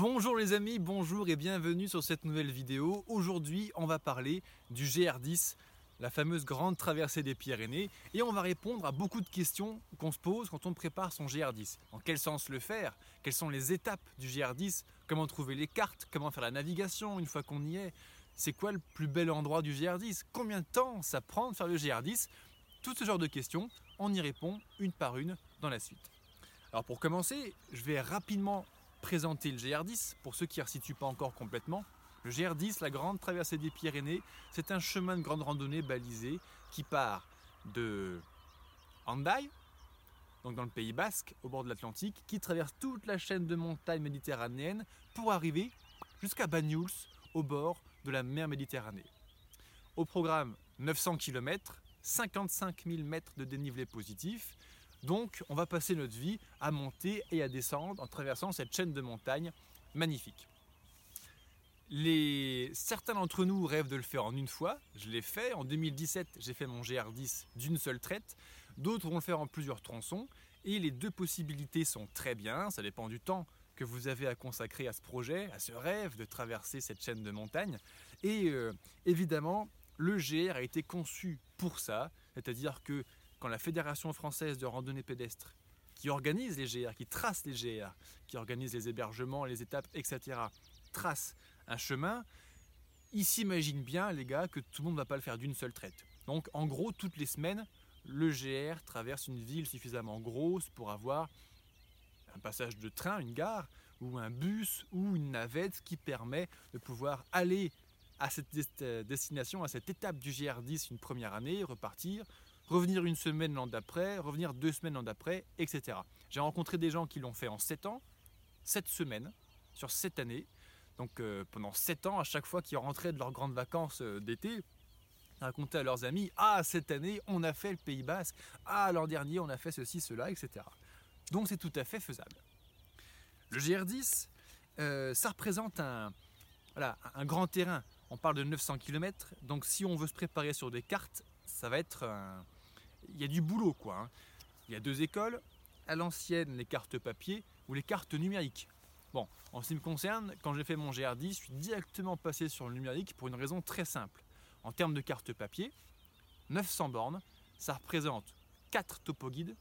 Bonjour les amis, bonjour et bienvenue sur cette nouvelle vidéo. Aujourd'hui, on va parler du GR10, la fameuse grande traversée des Pyrénées, et on va répondre à beaucoup de questions qu'on se pose quand on prépare son GR10. En quel sens le faire? Quelles sont les étapes du GR10 Comment trouver les cartes? Comment faire la navigation une fois qu'on y est? C'est quoi le plus bel endroit du GR10 Combien de temps ça prend de faire le GR10 Tout ce genre de questions, on y répond une par une dans la suite. Alors pour commencer, je vais rapidement présenter le GR10 pour ceux qui ne resituent pas encore complètement. Le GR10, la grande traversée des Pyrénées, c'est un chemin de grande randonnée balisé qui part de Hendaye, donc dans le Pays Basque, au bord de l'Atlantique, qui traverse toute la chaîne de montagnes méditerranéennes pour arriver jusqu'à Banyuls, au bord de la mer Méditerranée. Au programme 900 km, 55 000 mètres de dénivelé positif, donc on va passer notre vie à monter et à descendre en traversant cette chaîne de montagnes magnifique. Certains d'entre nous rêvent de le faire en une fois. Je l'ai fait. En 2017, j'ai fait mon GR10 d'une seule traite. D'autres vont le faire en plusieurs tronçons. Et les deux possibilités sont très bien. Ça dépend du temps que vous avez à consacrer à ce projet, à ce rêve de traverser cette chaîne de montagnes. Et euh, évidemment, le GR a été conçu pour ça. C'est-à-dire que quand la Fédération française de randonnée pédestre, qui organise les GR, qui trace les GR, qui organise les hébergements, les étapes, etc., trace un chemin, il s'imagine bien, les gars, que tout le monde ne va pas le faire d'une seule traite. Donc, en gros, toutes les semaines, le GR traverse une ville suffisamment grosse pour avoir un passage de train, une gare, ou un bus, ou une navette qui permet de pouvoir aller à cette destination, à cette étape du GR10 une première année, repartir, revenir une semaine l'an d'après, revenir deux semaines l'an d'après, etc. J'ai rencontré des gens qui l'ont fait en sept ans, sept semaines, sur sept années. Donc euh, pendant sept ans, à chaque fois qu'ils rentraient de leurs grandes vacances euh, d'été, racontaient à leurs amis Ah, cette année, on a fait le Pays Basque. Ah, l'an dernier, on a fait ceci, cela, etc. Donc c'est tout à fait faisable. Le GR10, euh, ça représente un, un grand terrain. On parle de 900 km. Donc si on veut se préparer sur des cartes, ça va être un, il y a du boulot quoi. Hein. Il y a deux écoles, à l'ancienne les cartes papier ou les cartes numériques. Bon, en ce qui me concerne, quand j'ai fait mon GR10, je suis directement passé sur le numérique pour une raison très simple. En termes de cartes papier, 900 bornes, ça représente 4 topoguides,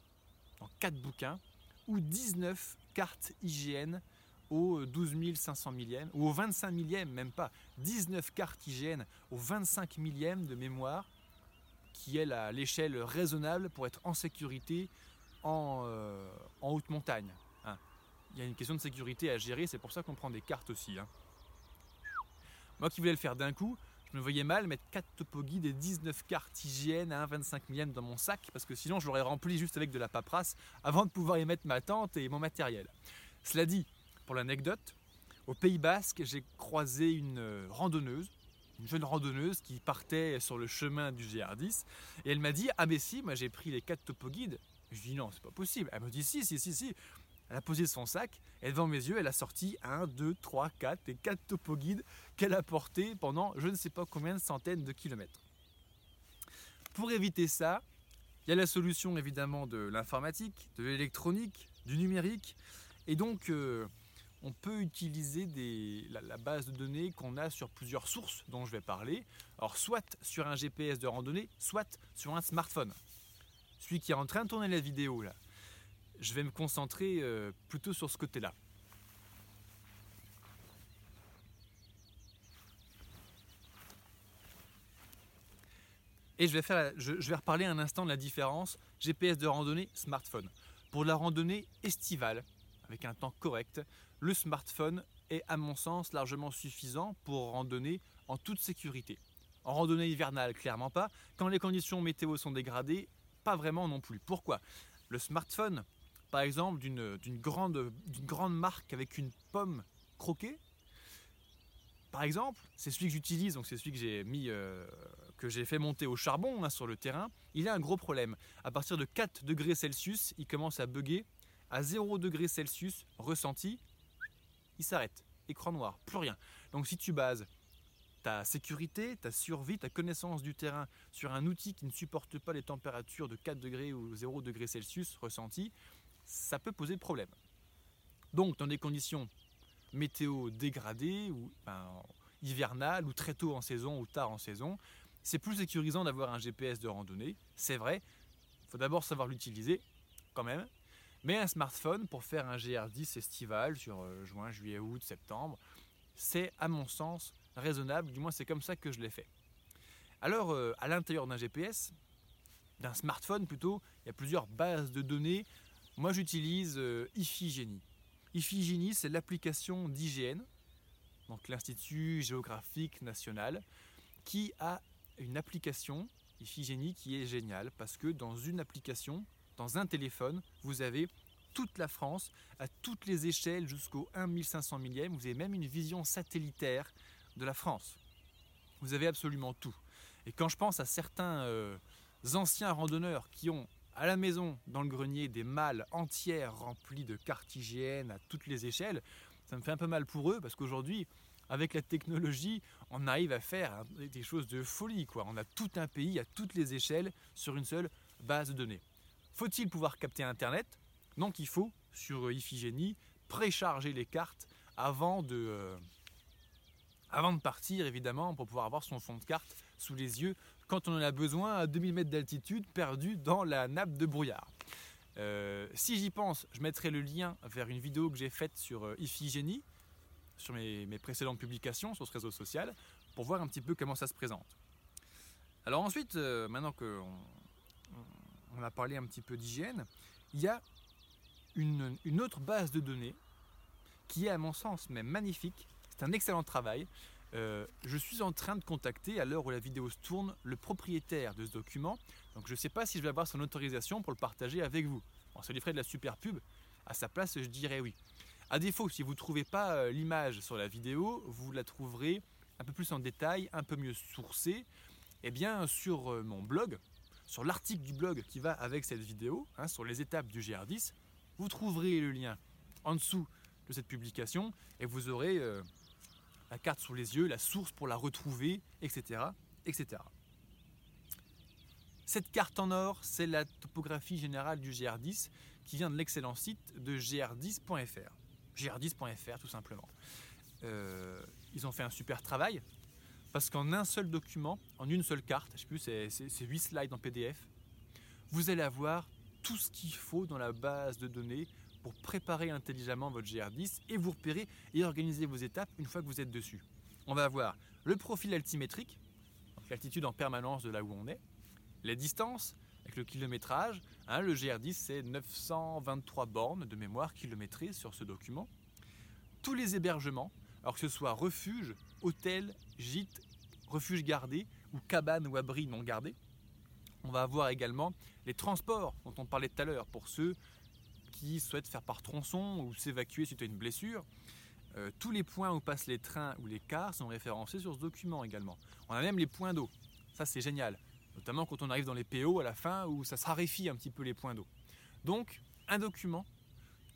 dans 4 bouquins, ou 19 cartes IGN au 12 500 millième, ou au 25 millième, même pas, 19 cartes IGN au 25 millième de mémoire, qui est l'échelle raisonnable pour être en sécurité en, euh, haute montagne. Hein. Il y a une question de sécurité à gérer, c'est pour ça qu'on prend des cartes aussi. Hein. Moi qui voulais le faire d'un coup, je me voyais mal mettre 4 topoguides et 19 cartes hygiène à 1,25 millième dans mon sac, parce que sinon je l'aurais rempli juste avec de la paperasse avant de pouvoir y mettre ma tente et mon matériel. Cela dit, pour l'anecdote, au Pays Basque, j'ai croisé une euh, randonneuse une jeune randonneuse qui partait sur le chemin du GR10 et elle m'a dit Ah, mais si, moi j'ai pris les quatre topoguides. Je dis Non, c'est pas possible. Elle me dit Si, si, si, si. Elle a posé son sac et devant mes yeux, elle a sorti 1, 2, 3, 4 et 4 topoguides qu'elle a portés pendant je ne sais pas combien de centaines de kilomètres. Pour éviter ça, il y a la solution évidemment de l'informatique, de l'électronique, du numérique. Et donc, euh, on peut utiliser la, base de données qu'on a sur plusieurs sources dont je vais parler. Alors soit sur un GPS de randonnée, soit sur un smartphone. Celui qui est en train de tourner la vidéo là, je vais me concentrer euh, plutôt sur ce côté-là. Et je vais, faire, je vais reparler un instant de la différence GPS de randonnée, smartphone. Pour la randonnée estivale, avec un temps correct, le smartphone est à mon sens largement suffisant pour randonner en toute sécurité. En randonnée hivernale, clairement pas. Quand les conditions météo sont dégradées, pas vraiment non plus. Pourquoi? Le smartphone, par exemple, d'une grande, marque avec une pomme croquée, par exemple, c'est celui que j'utilise, donc c'est celui que j'ai euh, fait monter au charbon hein, sur le terrain. Il a un gros problème. À partir de 4 degrés Celsius, il commence à bugger à 0 degré Celsius ressenti, il s'arrête. Écran noir, plus rien. Donc si tu bases ta sécurité, ta survie, ta connaissance du terrain sur un outil qui ne supporte pas les températures de 4 degrés ou 0 degré Celsius ressenti, ça peut poser problème. Donc dans des conditions météo dégradée ou hivernale ou très tôt en saison ou tard en saison. C'est plus sécurisant d'avoir un GPS de randonnée, c'est vrai. Il faut d'abord savoir l'utiliser quand même. Mais un smartphone pour faire un GR10 estival sur euh, juin, juillet, août, septembre, c'est à mon sens raisonnable, du moins c'est comme ça que je l'ai fait. Alors euh, à l'intérieur d'un GPS, d'un smartphone plutôt, il y a plusieurs bases de données. Moi j'utilise euh, Iphigénie. Iphigénie c'est l'application d'IGN, donc l'Institut géographique national, qui a une application Iphigénie qui est géniale parce que dans une application, dans un téléphone, vous avez toute la France à toutes les échelles jusqu'au 1500 millième. Vous avez même une vision satellitaire de la France. Vous avez absolument tout. Et quand je pense à certains euh, anciens randonneurs qui ont à la maison, dans le grenier, des malles entières remplies de cartes IGN à toutes les échelles, ça me fait un peu mal pour eux parce qu'aujourd'hui, avec la technologie, on arrive à faire des choses de folie. On a tout un pays à toutes les échelles sur une seule base de données. Faut-il pouvoir capter Internet? Donc il faut, sur Iphigénie, précharger les cartes avant de, euh, avant de partir, évidemment, pour pouvoir avoir son fond de carte sous les yeux quand on en a besoin à 2000 mètres d'altitude perdu dans la nappe de brouillard. Euh, si j'y pense, je mettrai le lien vers une vidéo que j'ai faite sur euh, Iphigénie, sur mes, précédentes publications sur ce réseau social, pour voir un petit peu comment ça se présente. Alors ensuite, euh, maintenant qu'on on a parlé un petit peu d'hygiène, il y a une, autre base de données qui est à mon sens même magnifique. C'est un excellent travail. Euh, je suis en train de contacter, à l'heure où la vidéo se tourne, le propriétaire de ce document. Donc je ne sais pas si je vais avoir son autorisation pour le partager avec vous. Bon, ça lui ferait de la super pub. À sa place, je dirais oui. À défaut, si vous ne trouvez pas euh, l'image sur la vidéo, vous la trouverez un peu plus en détail, un peu mieux sourcée, eh bien sur euh, mon blog, sur l'article du blog qui va avec cette vidéo, hein, sur les étapes du GR10, vous trouverez le lien en dessous de cette publication et vous aurez la carte sous les yeux, la source pour la retrouver, etc. etc. Cette carte en or, c'est la topographie générale du GR10 qui vient de l'excellent site de gr10.fr. gr10.fr tout simplement. Euh, ils ont fait un super travail parce qu'en un seul document, en une seule carte, je sais plus, c'est 8 slides en PDF, vous allez avoir tout ce qu'il faut dans la base de données pour préparer intelligemment votre GR10 et vous repérer et organiser vos étapes une fois que vous êtes dessus. On va avoir le profil altimétrique, l'altitude en permanence de là où on est, les distances avec le kilométrage. Hein, le GR10 c'est 923 bornes de mémoire kilométrées sur ce document. Tous les hébergements, alors que ce soit refuge, hôtel, gîte, refuge gardé ou cabane ou abri non gardé. On va avoir également les transports dont on parlait tout à l'heure pour ceux qui souhaitent faire par tronçon ou s'évacuer suite à une blessure. Euh, tous les points où passent les trains ou les cars sont référencés sur ce document également. On a même les points d'eau. Ça c'est génial. Notamment quand on arrive dans les PO à la fin où ça se raréfie un petit peu les points d'eau. Donc un document,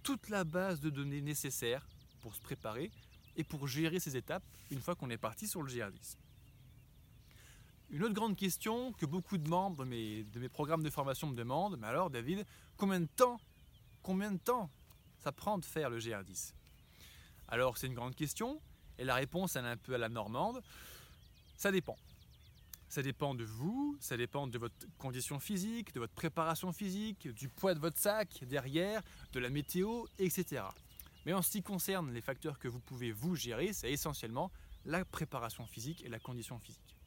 toute la base de données nécessaire pour se préparer et pour gérer ces étapes une fois qu'on est parti sur le GR10. Une autre grande question que beaucoup de membres de mes, programmes de formation me demandent, mais alors David, combien de temps combien de temps ça prend de faire le GR10 Alors c'est une grande question et la réponse elle est un peu à la normande. Ça dépend. Ça dépend de vous, ça dépend de votre condition physique, de votre préparation physique, du poids de votre sac derrière, de la météo, etc. Mais en ce qui concerne les facteurs que vous pouvez vous gérer, c'est essentiellement la préparation physique et la condition physique.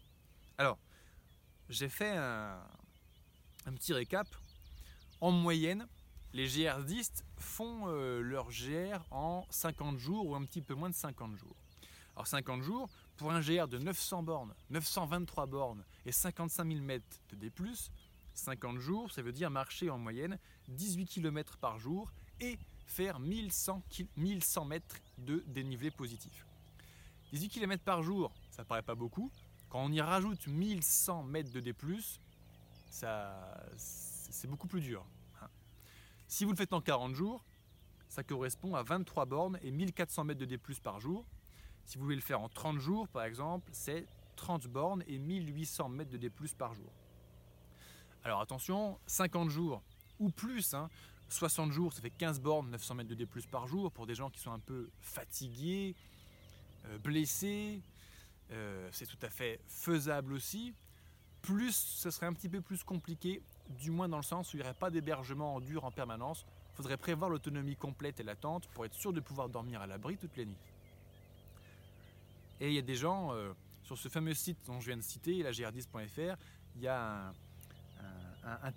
Alors, j'ai fait un, petit récap. En moyenne, les GR10 font euh, leur GR en 50 jours ou un petit peu moins de 50 jours. Alors 50 jours, pour un GR de 900 bornes, 923 bornes et 55 000 mètres de D+, 50 jours, ça veut dire marcher en moyenne 18 km par jour et faire 1100, 1100 mètres de dénivelé positif. 18 km par jour, ça paraît pas beaucoup. Quand on y rajoute 1100 mètres de D+, ça, c'est beaucoup plus dur. Si vous le faites en 40 jours, ça correspond à 23 bornes et 1400 mètres de D+, par jour. Si vous voulez le faire en 30 jours, par exemple, c'est 30 bornes et 1800 mètres de D+, par jour. Alors attention, 50 jours ou plus, hein, 60 jours, ça fait 15 bornes, 900 mètres de D par jour pour des gens qui sont un peu fatigués, euh, blessés. Euh, c'est tout à fait faisable aussi. Plus, ce serait un petit peu plus compliqué, du moins dans le sens où il n'y aurait pas d'hébergement en dur en permanence. Il faudrait prévoir l'autonomie complète et l'attente pour être sûr de pouvoir dormir à l'abri toute la nuit. Et il y a des gens, euh, sur ce fameux site dont je viens de citer, la gr10.fr, il y a un,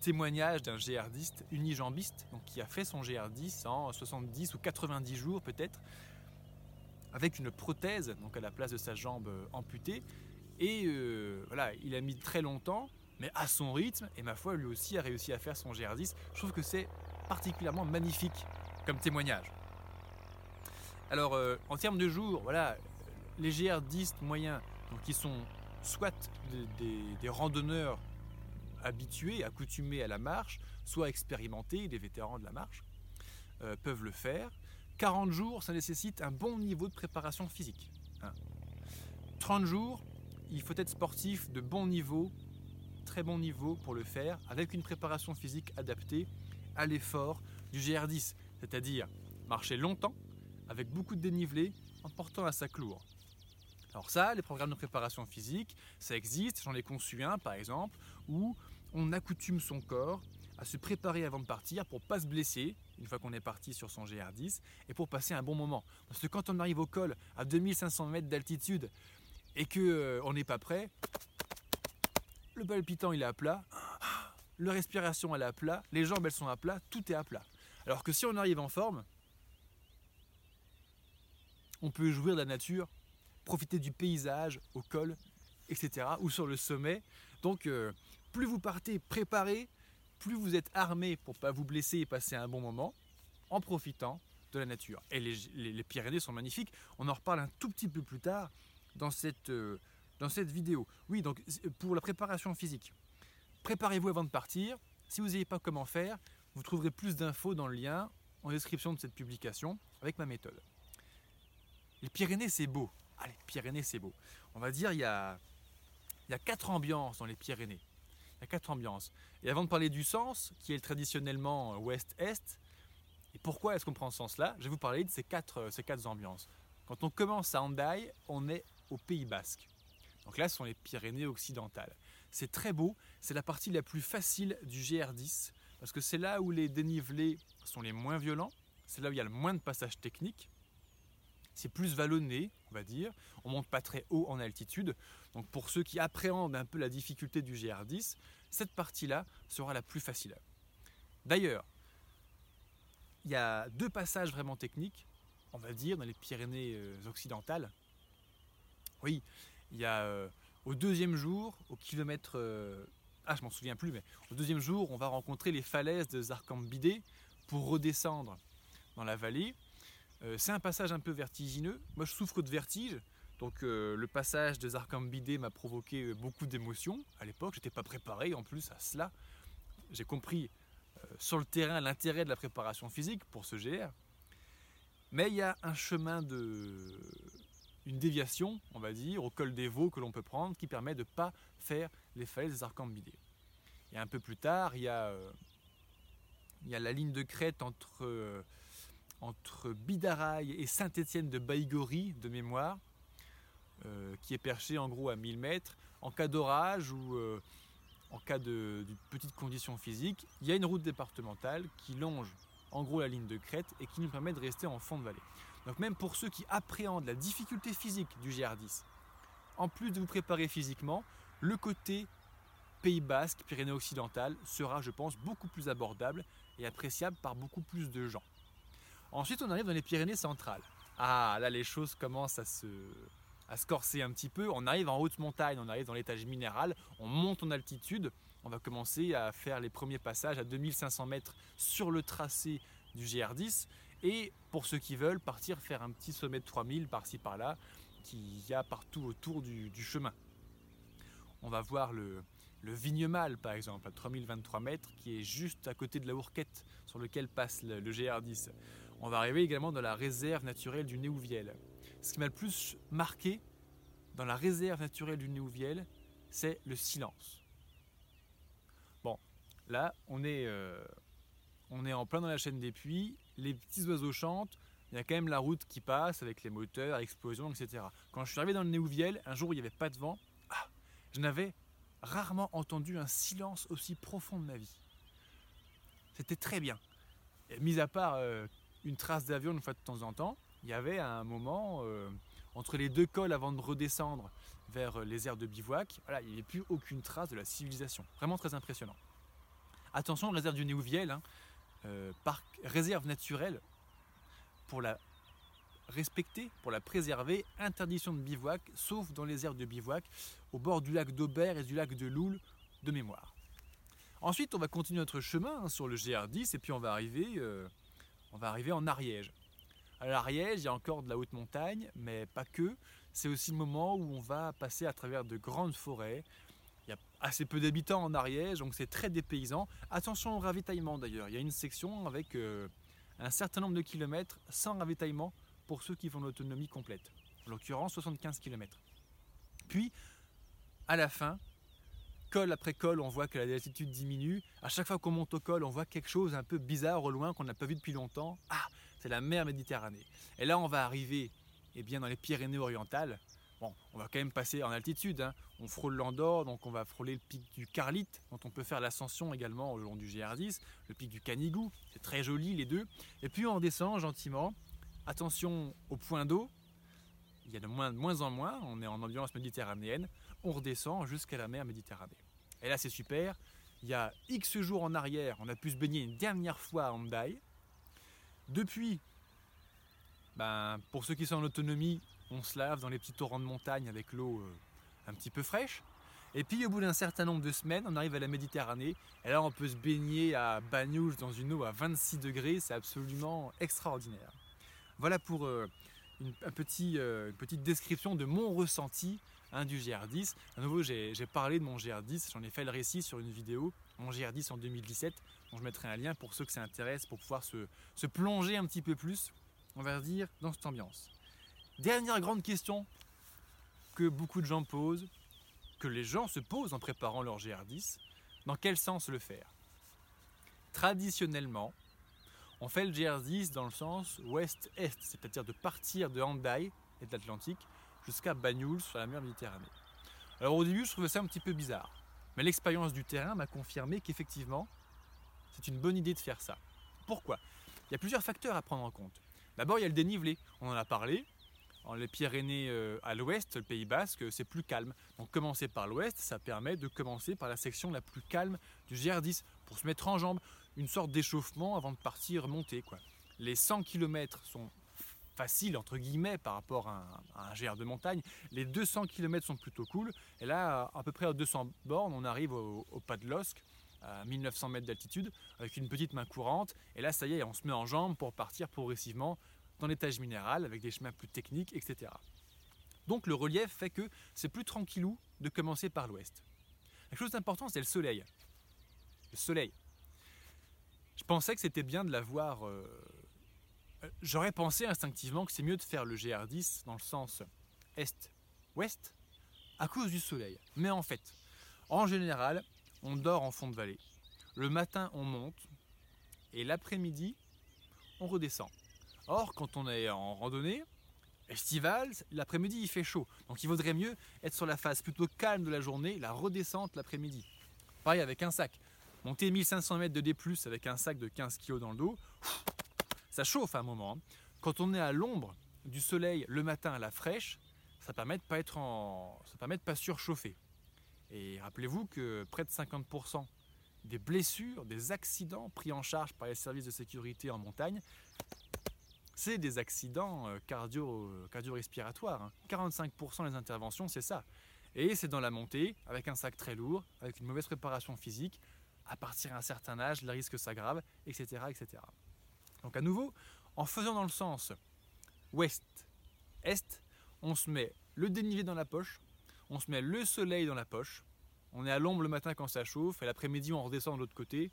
témoignage d'un GR10 unijambiste donc qui a fait son GR10 en 70 ou 90 jours peut-être, avec une prothèse donc à la place de sa jambe euh, amputée. Et euh, voilà, il a mis très longtemps, mais à son rythme, et ma foi, lui aussi a réussi à faire son GR10. Je trouve que c'est particulièrement magnifique comme témoignage. Alors, en termes de jours, voilà, les GR10 moyens, donc qui sont soit des, randonneurs habitués, accoutumés à la marche, soit expérimentés, des vétérans de la marche, euh, peuvent le faire. 40 jours, ça nécessite un bon niveau de préparation physique. 30 hein. jours, il faut être sportif de bon niveau, très bon niveau pour le faire, avec une préparation physique adaptée à l'effort du GR10, c'est-à-dire marcher longtemps, avec beaucoup de dénivelé, en portant un sac lourd. Alors ça, les programmes de préparation physique, ça existe, j'en ai conçu un par exemple, où on accoutume son corps à se préparer avant de partir pour pas se blesser une fois qu'on est parti sur son GR10 et pour passer un bon moment. Parce que quand on arrive au col à 2500 mètres d'altitude et que euh, on n'est pas prêt, le palpitant il est à plat, la respiration elle est à plat, les jambes elles sont à plat, tout est à plat. Alors que si on arrive en forme, on peut jouir de la nature profiter du paysage au col, etc. ou sur le sommet. Donc euh, plus vous partez préparé, plus vous êtes armé pour pas vous blesser et passer un bon moment en profitant de la nature. Et les, Pyrénées sont magnifiques. On en reparle un tout petit peu plus tard dans cette, euh, dans cette vidéo. Oui, donc pour la préparation physique, préparez-vous avant de partir. Si vous ne savez pas comment faire, vous trouverez plus d'infos dans le lien en description de cette publication avec ma méthode. Les Pyrénées, c'est beau. Allez, Pyrénées, c'est beau. On va dire, il y a, il y a quatre ambiances dans les Pyrénées. Il y a quatre ambiances. Et avant de parler du sens, qui est traditionnellement ouest-est, et pourquoi est-ce qu'on prend ce sens-là Je vais vous parler de ces quatre, ces quatre ambiances. Quand on commence à Hendaye, on est au Pays Basque. Donc là, ce sont les Pyrénées occidentales. C'est très beau, c'est la partie la plus facile du GR10, parce que c'est là où les dénivelés sont les moins violents, c'est là où il y a le moins de passages techniques, c'est plus vallonné, on va monte pas très haut en altitude. Donc pour ceux qui appréhendent un peu la difficulté du GR10, cette partie-là sera la plus facile. D'ailleurs, il y a deux passages vraiment techniques, on va dire, dans les Pyrénées euh, occidentales. Oui, il y a euh, au deuxième jour, au kilomètre... Euh, ah, je m'en souviens plus, mais au deuxième jour, on va rencontrer les falaises de Zarkambidé pour redescendre dans la vallée. Euh, c'est un passage un peu vertigineux. Moi, je souffre de vertige. Donc, euh, le passage de Zarkambidé m'a provoqué euh, beaucoup d'émotions. À l'époque, je n'étais pas préparé en plus à cela. J'ai compris sur le terrain l'intérêt de la préparation physique pour ce GR. Mais il y a un chemin de. une déviation, on va dire, au col des Vaux que l'on peut prendre qui permet de ne pas faire les falaises des Arcambidés. Et un peu plus tard, il y a, il y a la ligne de crête entre entre Bidaraï et Saint-Étienne de Baïgori de mémoire, euh, qui est perché en gros à 1000 mètres. En cas d'orage ou euh, en cas de, petite condition physique, il y a une route départementale qui longe en gros la ligne de crête et qui nous permet de rester en fond de vallée. Donc même pour ceux qui appréhendent la difficulté physique du GR10, en plus de vous préparer physiquement, le côté Pays Basque, Pyrénées occidentales sera, je pense, beaucoup plus abordable et appréciable par beaucoup plus de gens. Ensuite, on arrive dans les Pyrénées centrales. Ah, là, les choses commencent à se, à se corser un petit peu. On arrive en haute montagne, on arrive dans l'étage minéral, on monte en altitude. On va commencer à faire les premiers passages à 2500 mètres sur le tracé du GR10. Et pour ceux qui veulent, partir faire un petit sommet de 3000 par-ci par-là, qu'il y a partout autour du, chemin. On va voir le, le Vignemal, par exemple, à 3023 mètres, qui est juste à côté de la Hourquette sur lequel passe le, le GR10 on va arriver également dans la réserve naturelle du Néouviel. Ce qui m'a le plus marqué dans la réserve naturelle du Néouviel, c'est le silence. Bon, là, on est, euh, en plein dans la chaîne des puits, les petits oiseaux chantent, il y a quand même la route qui passe avec les moteurs, explosions, etc. Quand je suis arrivé dans le Néouviel, un jour où il n'y avait pas de vent, ah, je n'avais rarement entendu un silence aussi profond de ma vie. C'était très bien. Mis à part euh, une trace d'avion une fois de temps en temps, il y avait un moment euh, entre les deux cols avant de redescendre vers les aires de bivouac, voilà, il n'y avait plus aucune trace de la civilisation. Vraiment très impressionnant. Attention, réserve du Néouviel, hein, euh, parc, réserve naturelle, pour la respecter, pour la préserver, interdiction de bivouac, sauf dans les aires de bivouac, au bord du lac d'Aubert et du lac de Loul, de mémoire. Ensuite, on va continuer notre chemin hein, sur le GR10 et puis on va arriver, euh, on va arriver en Ariège. À l'Ariège, il y a encore de la haute montagne, mais pas que. C'est aussi le moment où on va passer à travers de grandes forêts. Il y a assez peu d'habitants en Ariège, donc c'est très dépaysant. Attention au ravitaillement d'ailleurs. Il y a une section avec euh, un certain nombre de kilomètres sans ravitaillement pour ceux qui font l'autonomie complète. En l'occurrence, 75 km. Puis, à la fin, col après col, on voit que la altitude diminue. À chaque fois qu'on monte au col, on voit quelque chose un peu bizarre au loin qu'on n'a pas vu depuis longtemps. Ah, c'est la mer Méditerranée. Et là, on va arriver eh bien, dans les Pyrénées-Orientales. Bon, on va quand même passer en altitude. Hein. On frôle l'Andorre, donc on va frôler le pic du Carlite, dont on peut faire l'ascension également au long du GR10, le pic du Canigou. C'est très joli les deux. Et puis on descend gentiment. Attention au point d'eau. Il y a de moins, en moins. On est en ambiance méditerranéenne. On redescend jusqu'à la mer Méditerranée. Et là, c'est super. Il y a X jours en arrière, on a pu se baigner une dernière fois à Hendaye. Depuis, ben, pour ceux qui sont en autonomie, on se lave dans les petits torrents de montagne avec l'eau euh, un petit peu fraîche. Et puis au bout d'un certain nombre de semaines, on arrive à la Méditerranée. Et là, on peut se baigner à Bagnouls dans une eau à 26 degrés. C'est absolument extraordinaire. Voilà pour euh, une, euh, petite description de mon ressenti hein, du GR10. À nouveau, j'ai parlé de mon GR10. J'en ai fait le récit sur une vidéo, mon GR10 en 2017 je mettrai un lien pour ceux que ça intéresse, pour pouvoir se, plonger un petit peu plus, on va dire, dans cette ambiance. Dernière grande question que beaucoup de gens posent, que les gens se posent en préparant leur GR10, dans quel sens le faire? Traditionnellement, on fait le GR10 dans le sens ouest-est, c'est-à-dire de partir de Handaï et de l'Atlantique jusqu'à Banyuls sur la mer Méditerranée. Alors au début, je trouvais ça un petit peu bizarre, mais l'expérience du terrain m'a confirmé qu'effectivement, c'est une bonne idée de faire ça. Pourquoi? Il y a plusieurs facteurs à prendre en compte. D'abord, il y a le dénivelé. On en a parlé. Les Pyrénées euh, à l'ouest, le Pays Basque, c'est plus calme. Donc commencer par l'ouest, ça permet de commencer par la section la plus calme du GR10 pour se mettre en jambe, une sorte d'échauffement avant de partir monter. Quoi. Les 100 km sont faciles entre guillemets par rapport à un, GR de montagne. Les 200 km sont plutôt cool. Et là, à peu près à 200 bornes, on arrive au, au pas de l'Osque à 1900 mètres d'altitude avec une petite main courante. Et là, ça y est, on se met en jambe pour partir progressivement dans l'étage minéral avec des chemins plus techniques, etc. Donc le relief fait que c'est plus tranquillou de commencer par l'ouest. La chose d'important, c'est le soleil. Le soleil. Je pensais que c'était bien de l'avoir. Euh, j'aurais pensé instinctivement que c'est mieux de faire le GR10 dans le sens est-ouest à cause du soleil. Mais en fait, en général, on dort en fond de vallée. Le matin, on monte et l'après-midi, on redescend. Or, quand on est en randonnée, estivale, l'après-midi il fait chaud. Donc il vaudrait mieux être sur la phase plutôt calme de la journée, la redescente l'après-midi. Pareil avec un sac. Monter 1500 mètres de D, avec un sac de 15 kg dans le dos, ça chauffe à un moment. Hein. Quand on est à l'ombre du soleil le matin à la fraîche, ça permet de pas être en... ça permet de pas surchauffer. Et rappelez-vous que près de 50% des blessures, des accidents pris en charge par les services de sécurité en montagne, c'est des accidents euh, cardio, cardio-respiratoires. 45% hein. des interventions, c'est ça. Et c'est dans la montée, avec un sac très lourd, avec une mauvaise préparation physique, à partir d'un certain âge, le risque s'aggrave, etc., etc. Donc à nouveau, en faisant dans le sens ouest-est, on se met le dénivelé dans la poche, on se met le soleil dans la poche, on est à l'ombre le matin quand ça chauffe, et l'après-midi on redescend de l'autre côté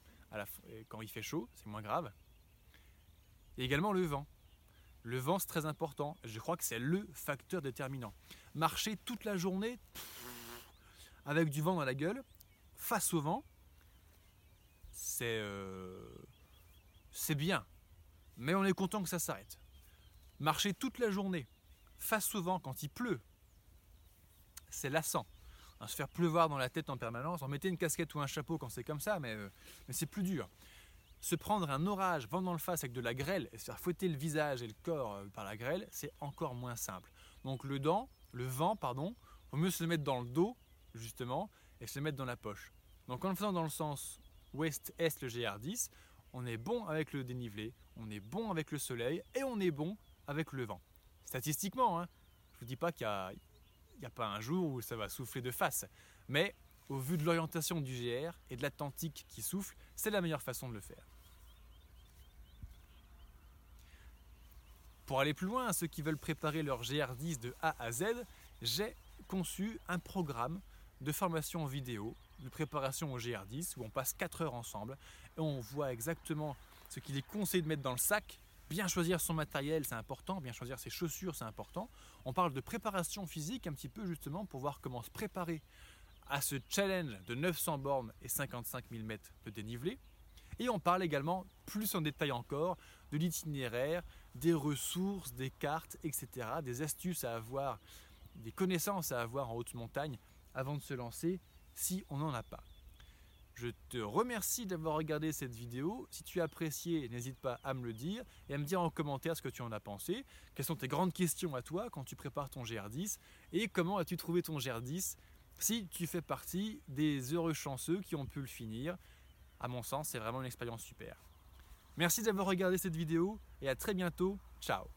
quand il fait chaud, c'est moins grave. Et également le vent. Le vent c'est très important, je crois que c'est le facteur déterminant. Marcher toute la journée avec du vent dans la gueule, face au vent, c'est... Euh, c'est bien, mais on est content que ça s'arrête. Marcher toute la journée, face au vent quand il pleut, c'est lassant. Hein, se faire pleuvoir dans la tête en permanence, en mettre une casquette ou un chapeau quand c'est comme ça, mais, euh, mais c'est plus dur. Se prendre un orage, vent dans le face avec de la grêle et se faire fouetter le visage et le corps euh, par la grêle, c'est encore moins simple. Donc le dent, le vent, pardon, vaut mieux se le mettre dans le dos, justement, et se le mettre dans la poche. Donc en le faisant dans le sens ouest-est le GR10, on est bon avec le dénivelé, on est bon avec le soleil et on est bon avec le vent. Statistiquement, hein, je ne vous dis pas qu'il n'y a, pas un jour où ça va souffler de face, mais au vu de l'orientation du GR et de l'Atlantique qui souffle, c'est la meilleure façon de le faire. Pour aller plus loin, ceux qui veulent préparer leur GR10 de A à Z, j'ai conçu un programme de formation vidéo de préparation au GR10 où on passe 4 heures ensemble et on voit exactement ce qu'il est conseillé de mettre dans le sac. Bien choisir son matériel, c'est important. Bien choisir ses chaussures, c'est important. On parle de préparation physique un petit peu justement pour voir comment se préparer à ce challenge de 900 bornes et 55 000 mètres de dénivelé. Et on parle également, plus en détail encore, de l'itinéraire, des ressources, des cartes, etc. Des astuces à avoir, des connaissances à avoir en haute montagne avant de se lancer si on n'en a pas. Je te remercie d'avoir regardé cette vidéo. Si tu as apprécié, n'hésite pas à me le dire et à me dire en commentaire ce que tu en as pensé. Quelles sont tes grandes questions à toi quand tu prépares ton GR10 et comment as-tu trouvé ton GR10 si tu fais partie des heureux chanceux qui ont pu le finir? À mon sens, c'est vraiment une expérience super. Merci d'avoir regardé cette vidéo et à très bientôt. Ciao